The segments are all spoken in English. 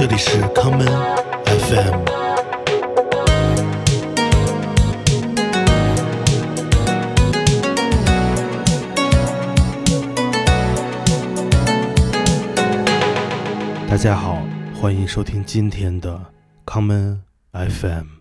这里是康门 FM。大家好，欢迎收听今天的康门 FM。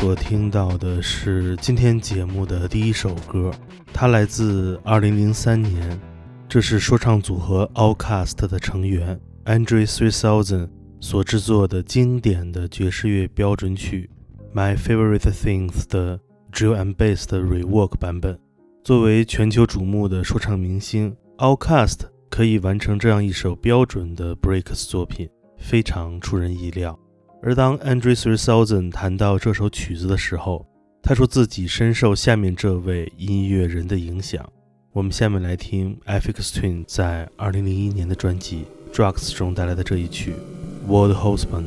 所听到的是今天节目的第一首歌，它来自2003年，这是说唱组合 Outkast 的成员 Andre 3000所制作的经典的爵士乐标准曲《My Favorite Things》的 Drill and Bass 的 Rework 版本。作为全球瞩目的说唱明星，Outkast 可以完成这样一首标准的 Breaks 作品，非常出人意料。而当 Andrew Three Thousand 谈到这首曲子的时候，他说自己深受下面这位音乐人的影响。我们下面来听 Fx Twin 在2001年的专辑《Drugs》中带来的这一曲《World Husband》。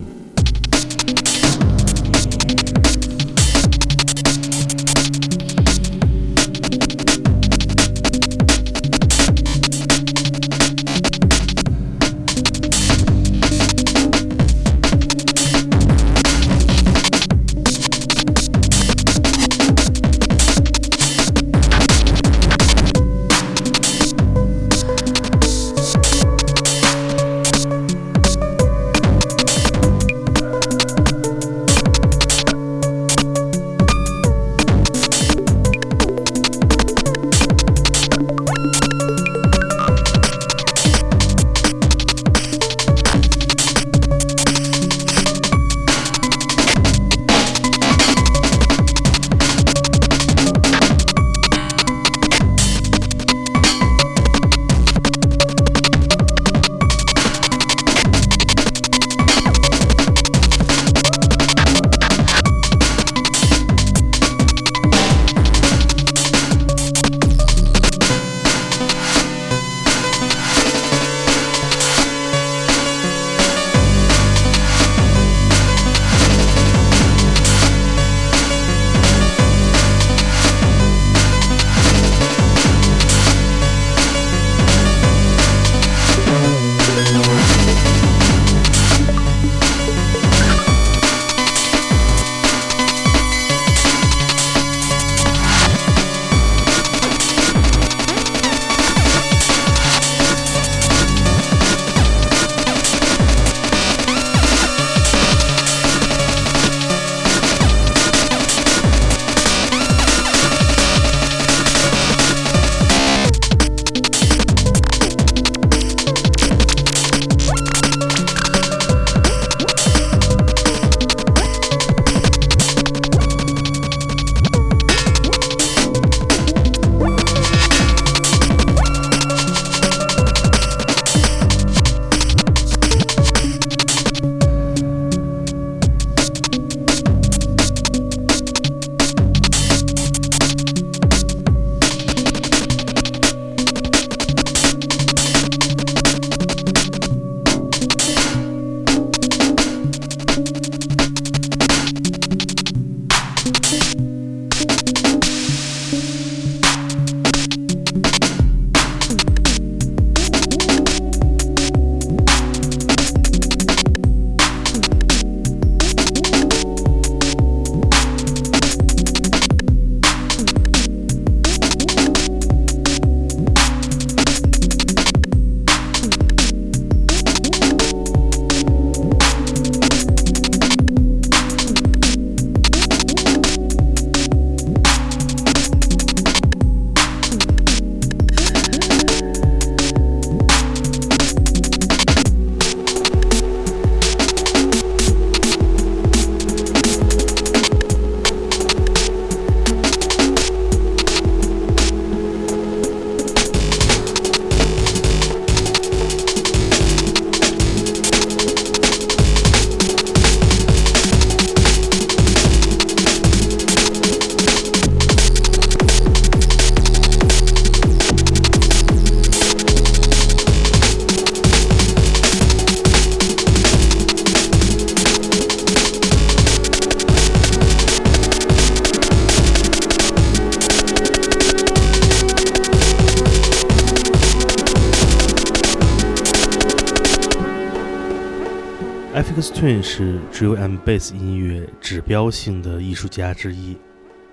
Twin 是 Drill and Bass 音乐指标性的艺术家之一。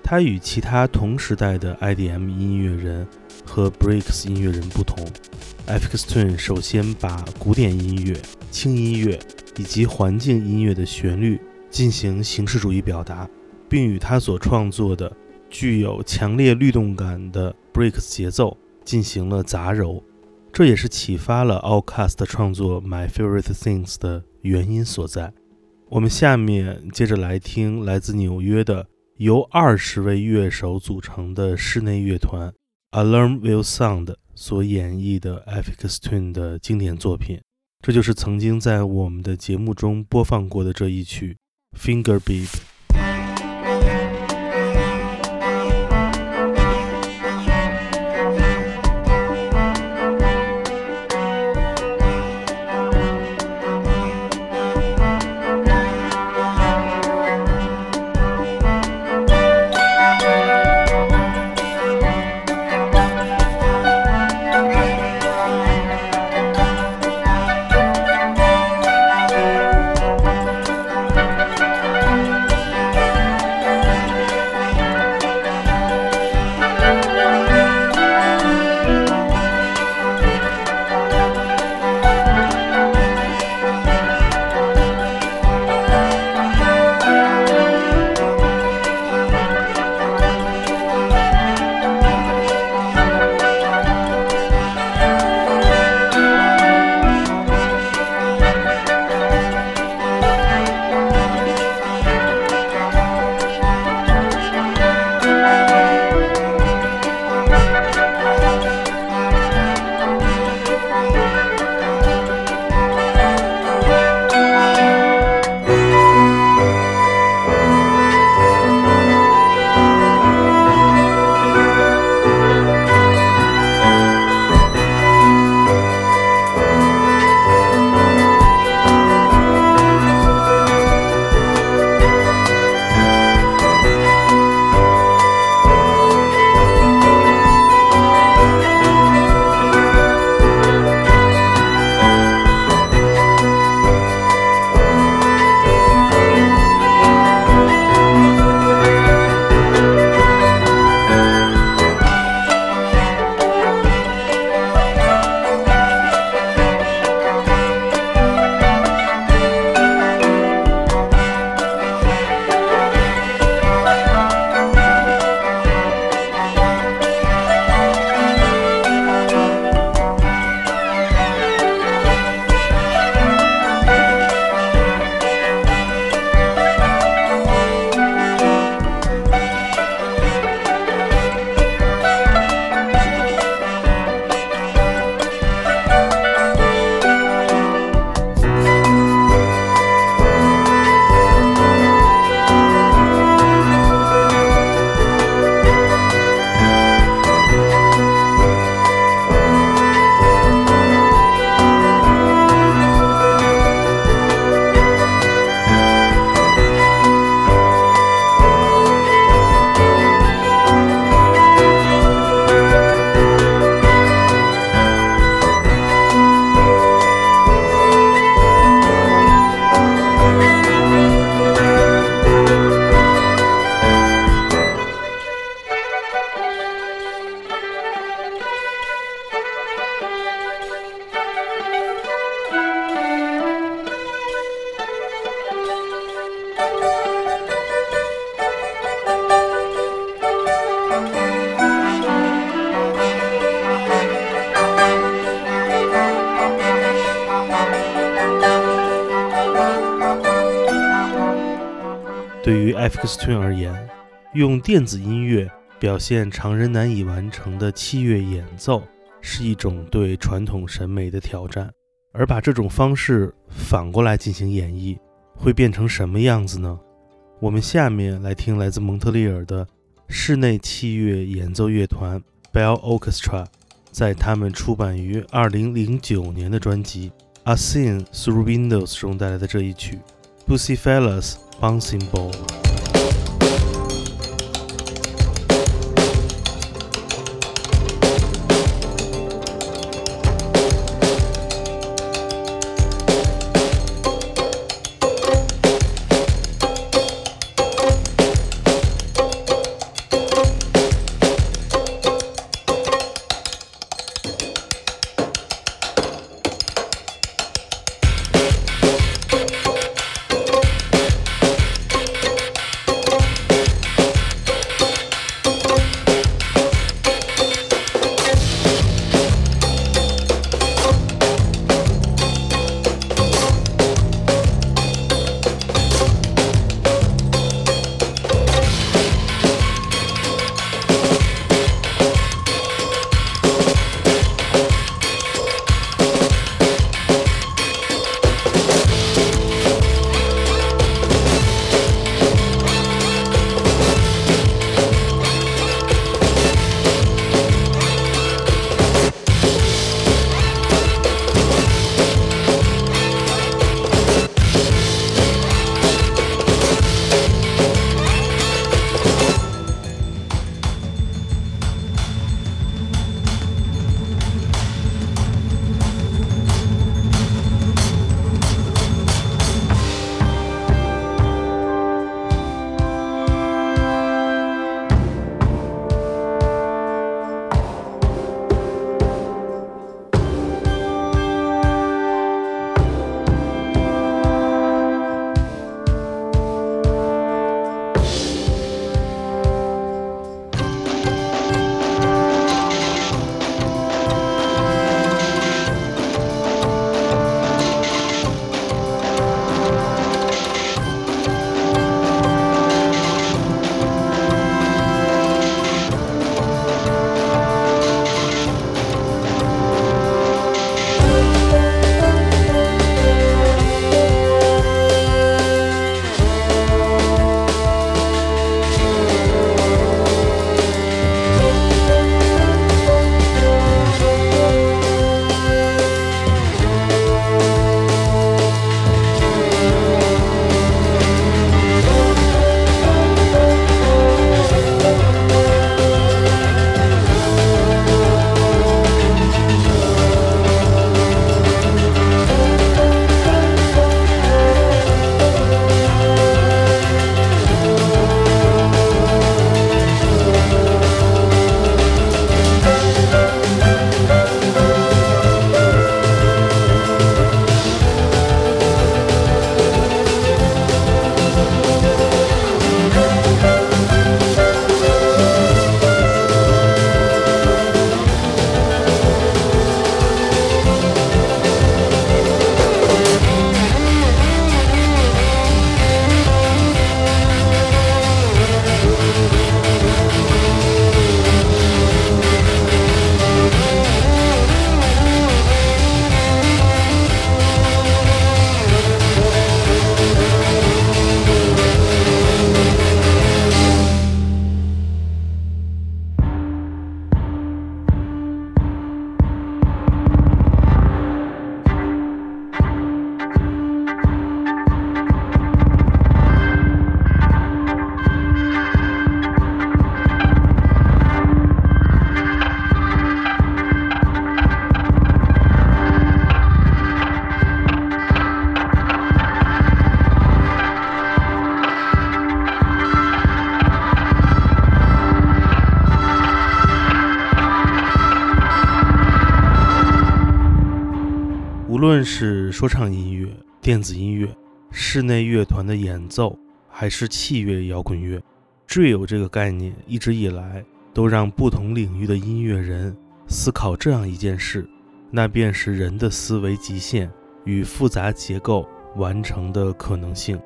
他与其他同时代的 IDM 音乐人和 Breaks 音乐人不同，Fx Twin 首先把古典音乐、轻音乐以及环境音乐的旋律进行形式主义表达，并与他所创作的具有强烈律动感的 breaks 节奏进行了杂糅。这也是启发了 Outcast 创作《My Favorite Things》的原因所在。我们下面接着来听来自纽约的由二十位乐手组成的室内乐团 Alarm Will Sound 所演绎的 Affix Twin 的经典作品。这就是曾经在我们的节目中播放过的这一曲《Finger Beat》。对于 FX Twin 而言，用电子音乐表现常人难以完成的器乐演奏，是一种对传统审美的挑战。而把这种方式反过来进行演绎，会变成什么样子呢？我们下面来听来自蒙特利尔的室内器乐演奏乐团 Bell Orchestra，在他们出版于2009年的专辑《A Scene Through Windows》中带来的这一曲《Bucephalus》。bouncing ball. 电子音乐、室内乐团的演奏，还是器乐摇滚乐，drill 这个概念一直以来都让不同领域的音乐人思考这样一件事，那便是人的思维极限与复杂结构完成的可能性。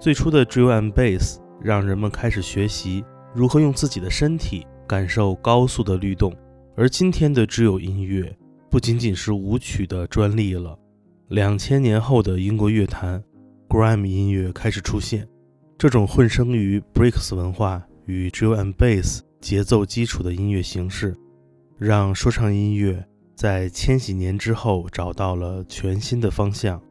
最初的 drill and bass 让人们开始学习如何用自己的身体感受高速的律动，而今天的 drill 音乐。不仅仅是舞曲的专利了。两千年后的英国乐坛，grime 音乐开始出现。这种混生于 Bricks 文化与 drill and bass 节奏基础的音乐形式，让说唱音乐在千禧年之后找到了全新的方向。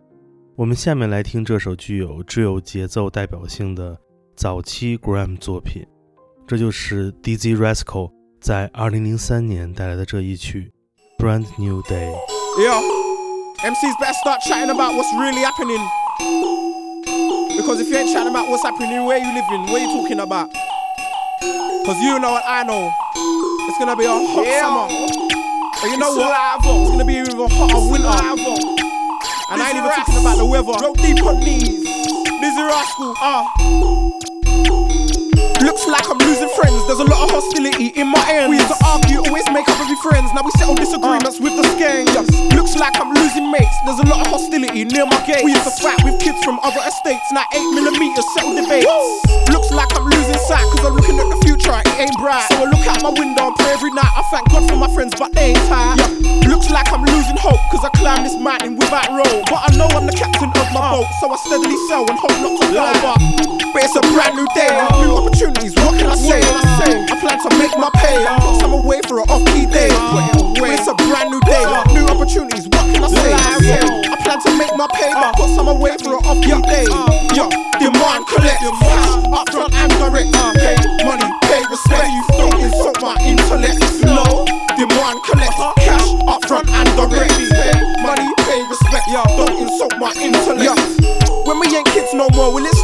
我们下面来听这首具有 drill 节奏代表性的早期 grime 作品，这就是 Dizzy Rascal 在2003年带来的这一曲。brand new day. MCs better start chatting about what's really happening. Because if you ain't chatting about what's happening, where you living, what you talking about? Because you know what I know. It's gonna be a hot yeah. summer. But you know it's what? It's gonna be even hotter winter. And I ain't even talking about the weather. Drop deep on knees. Dizzee Rascal. Ah. Uh. Looks like I'm losing friends. There's a lot of hostility in my ends. We used to argue, always make up and be friends. Now we settle disagreements with the skanks. Looks like I'm losing mates. There's a lot of hostility near my gate. We used to fight with kids from other estates. Now 8 millimeters settle debates. Looks like I'm losing sight because I'm looking at the future. It ain't bright. So I look out my window and pray every night. I thank God for my friends, but they ain't tired. Yeah. Looks like I'm losing hope because I climb this mountain without rope. But I know I'm the captain of my boat. So I steadily sail and hope not to fall. But it's a brand new day, new opportunity opportunities. What can I say? I plan to make my pay. Put some away for an off-key day. It's a brand new day, new opportunities. What can I say? I plan to make my pay, but put some away for an off-key day. Yo, demand, collect, up front and direct. Pay money, pay respect. Don't insult my intellect. No, demand, collect, cash, up front and direct. Pay money, pay respect. Don't insult my intellect. When we ain't kids no more, will it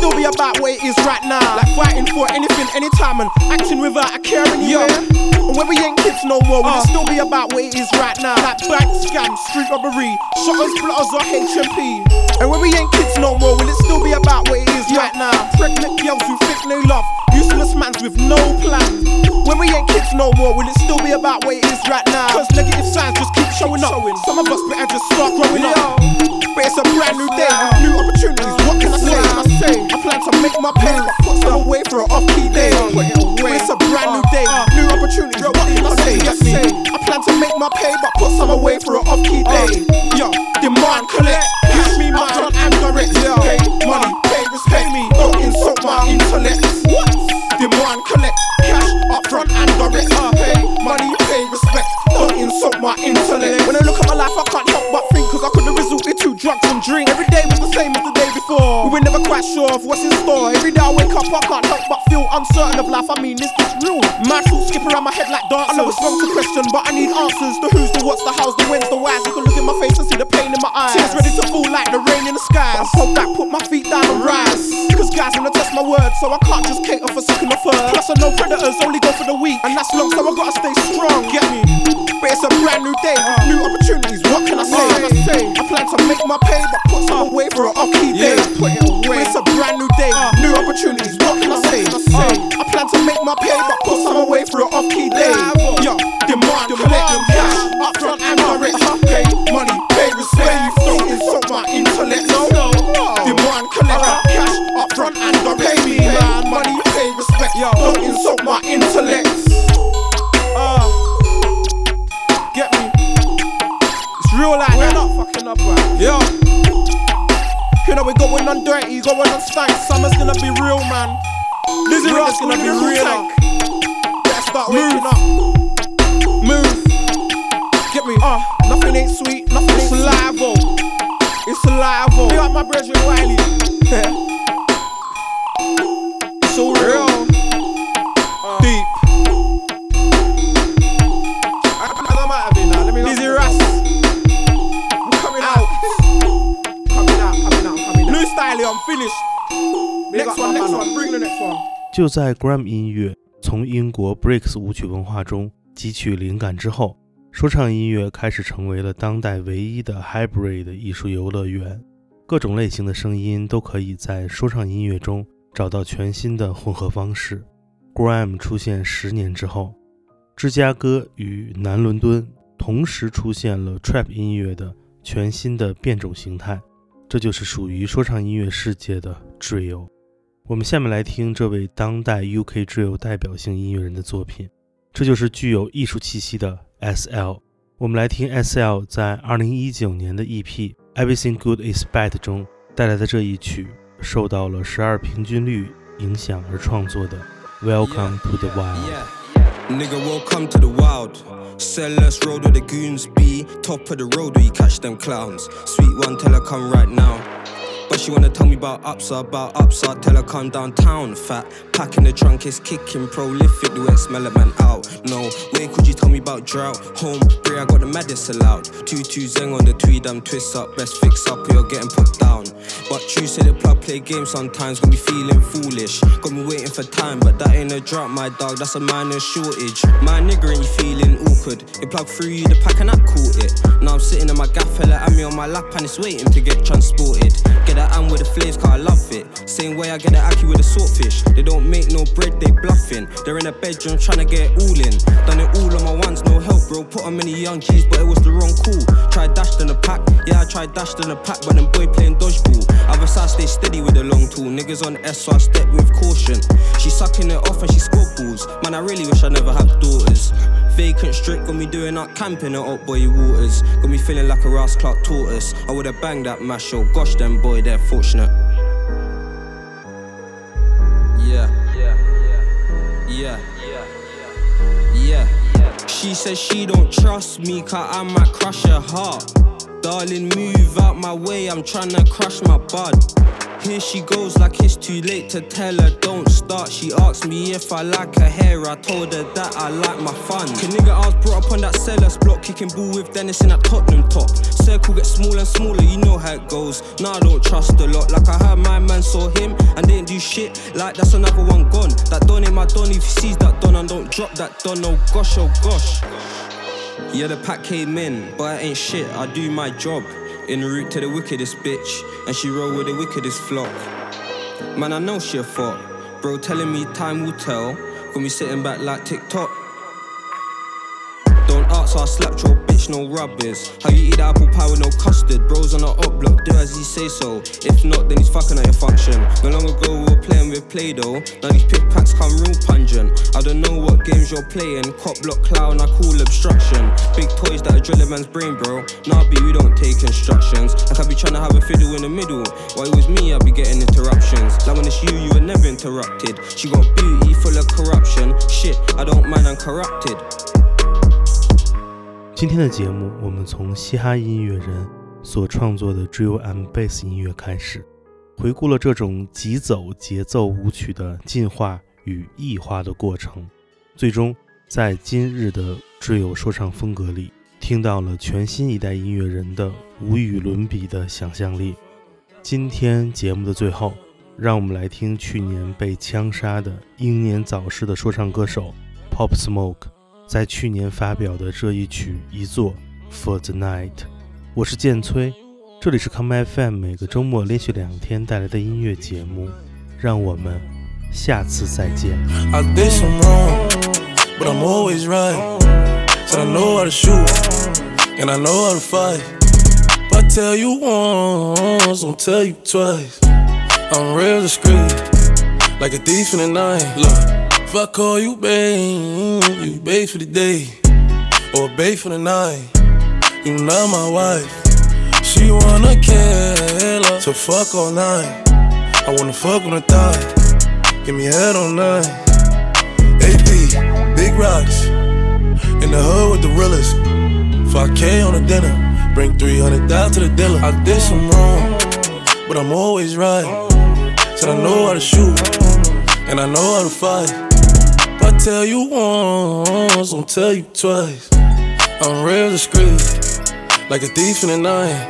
fighting for anything, anytime, and acting without a care in anywhere? And when we ain't kids no more, will uh. it still be about what it is right now? Like bank scams, street robbery, shutters, blotters, or HMP? And when we ain't kids no more, will it still be about what it is yeah. right now? Pregnant girls who think they love, useless mans with no plan. When we ain't kids no more, will it still be about where it is right now? Cause negative signs just keep showing up. Some of us better just start growing up. But it's a brand new day, new opportunities what can I say? I say I plan to make my pay, put some away for an off-key day. It's a brand new day, new opportunity. What can I say? I plan to make my pay, but put some away for an off-key day. Yo, We were never quite sure of what's in store. Every day I wake up, I can't help but feel uncertain of life. I mean, is this real? My thoughts skip around my head like darts. I know it's wrong to question, but I need answers. The who's, the what's, the how's, the when's, the why's. You can look in my face and see the pain in my eyes. Tears ready to fall like the rain in the skies. I back, put my feet down and rise. Cause guys wanna test my words, so I can't just cater for second or third. Plus I know predators only go for the weak, and that's long, so I gotta stay strong. Get me? But it's a brand new day, new opportunities. What can I say? I plan to make my pay, but put some away for an off-key day. Put it away. 在 Gram 音乐从英国 Breaks 舞曲文化中汲取灵感之后，说唱音乐开始成为了当代唯一的 hybrid 艺术游乐园，各种类型的声音都可以在说唱音乐中找到全新的混合方式。Grime 出现十年之后，芝加哥与南伦敦同时出现了 trap 音乐的全新的变种形态，这就是属于说唱音乐世界的 drill。我们下面来听这位当代 UK 最有代表性音乐人的作品，这就是具有艺术气息的 SL。我们来听 SL 在2019年的 EP《Everything Good Is Bad》中带来的这一曲，受到了十二平均律影响而创作的《Welcome to the Wild》。Nigga, welcome to the wild. Sellers road where the goons be. Top of the road where you catch them clowns. Sweet one, tell her come right now. But she wanna tell me about ups, about ups. I tell her come downtown. Fat pack in the trunk is kicking, prolific. Do it smell a man out? No way could you tell me about drought? Home, bray, I got the maddest allowed. Two two zeng on the tweed, I'm twist up. Best fix up, or you're getting put down. But you say the plug play games sometimes, got me feeling foolish. Got me waiting for time, but that ain't a drought, my dog. That's a minor shortage. My nigga ain't feeling awkward. It plug through you the pack and I caught it. Now I'm sitting in my gaff, fella, and me on my lap, and it's waiting to get transported. Get that and with the flaves, cause I love it. Same way I get the ackee with the swordfish. They don't make no bread, they bluffing. They're in a bedroom trying to get it all in. Done it all on my ones, no help, bro. Put on many young G's, but it was the wrong call. Tried dashed in the pack, yeah, I tried dashed in the pack, but them boy playing dodgeball. Other side stay steady with the long tool. Niggas on S, so I step with caution. She sucking it off and she score balls. Man, I really wish I never had daughters. Vacant strip got me doing up camping at up boy waters. Got me feeling like a Ross Clark tortoise. I would've banged that mash show. Gosh, them boy, they're fortunate. Yeah. Yeah. Yeah. Yeah. She says she don't trust me, cause I might crush her heart. Darling, move out my way, I'm tryna crush my bud. Here she goes like it's too late to tell her don't start. She asked me if I like her hair, I told her that I like my fun. Cause nigga, I was brought up on that sellers block, kicking ball with Dennis in that Tottenham top. Circle gets smaller and smaller, you know how it goes. Nah, I don't trust a lot. Like I heard my man saw him and didn't do shit. Like that's another one gone. That don ain't my don. If he sees that don and don't drop that don, oh gosh, oh gosh. Yeah, the pack came in, but I ain't shit. I do my job. En route to the wickedest bitch, and she roll with the wickedest flock. Man, I know she a fuck. Bro, telling me time will tell. Got me sitting back like TikTok. Don't ask, I slapped your bitch, no rubbers. How you eat apple pie with no custard? Bros on the up block, do as he say so. If not, then he's fucking at your function. No long ago we were playing with Play Doh. Now these pick packs come real pungent. I don't know what games you're playing. Cop block clown, I call obstruction. Big toys that drill a man's brain, bro. Nah, B, we don't take instructions. Like I be trying to have a fiddle in the middle. While it was me, I be getting interruptions. Like when it's you, you were never interrupted. She got beauty full of corruption. Shit, I don't mind, I'm corrupted. 今天的节目，我们从嘻哈音乐人所创作的 drill and bass 音乐开始，回顾了这种急走节奏舞曲的进化与异化的过程，最终在今日的挚友说唱风格里，听到了全新一代音乐人的无与伦比的想象力。今天节目的最后，让我们来听去年被枪杀的英年早逝的说唱歌手 Pop Smoke。在去年发表的这一曲一作 For the Night，我是剑崔，这里是 Come FM，每个周末连续两天带来的音乐节目，让我们下次再见。I did some wrong, but I'm always right. Said I know how to shoot, and I know how to fight. If I tell you once, I'll tell you twice. I'm real discreet, like a thief in the night. Look, if I call you babe, you babe for the day, or babe for the night. You not my wife. She wanna kill her, so fuck all night. I wanna fuck on the thigh, give me head all night. AP, big rocks. In the hood with the realest. 5K on the dinner. Bring 300 down to the dealer. I did some wrong, but I'm always right. Said I know how to shoot, and I know how to fight. I tell you once, I'll tell you twice. I'm real discreet, like a thief in the night.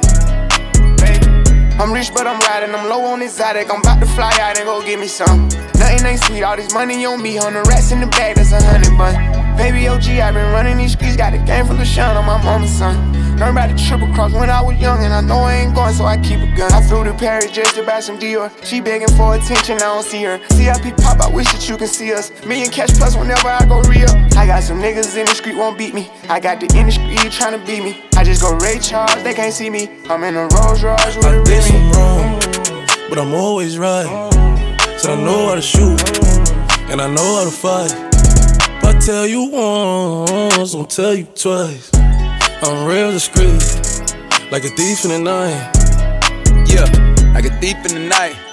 I'm rich, but I'm riding. I'm low on exotic. I'm about to fly out and go get me some. Nothing ain't sweet. All this money on me. On the rats in the bag, that's a hundred bun. Baby OG, i been running these streets. Got a game full of shine on my mama's son. Learned about the triple cross when I was young, and I know I ain't going, so I keep a gun. I flew to Paris just to buy some Dior. She begging for attention, I don't see her. CIP pop, I wish that you can see us. Me and Cash Plus whenever I go real. I got some niggas in the street won't beat me. I got the industry trying to beat me. I just go Ray Charles, they can't see me. I'm in a Rolls Royce with I a did some wrong, but I'm always right. Said I know how to shoot, and I know how to fight. If I tell you once, I'll tell you twice. I'm real discreet, like a thief in the night. Yeah, like a thief in the night.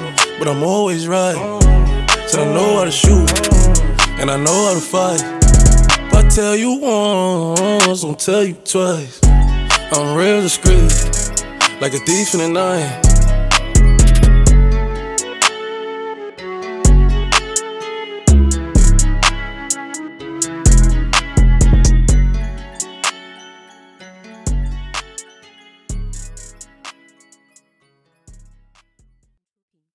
but I'm always right. Said I know how to shoot, and I know how to fight. If I tell you once, I'll tell you twice. I'm real discreet, like a thief in the night.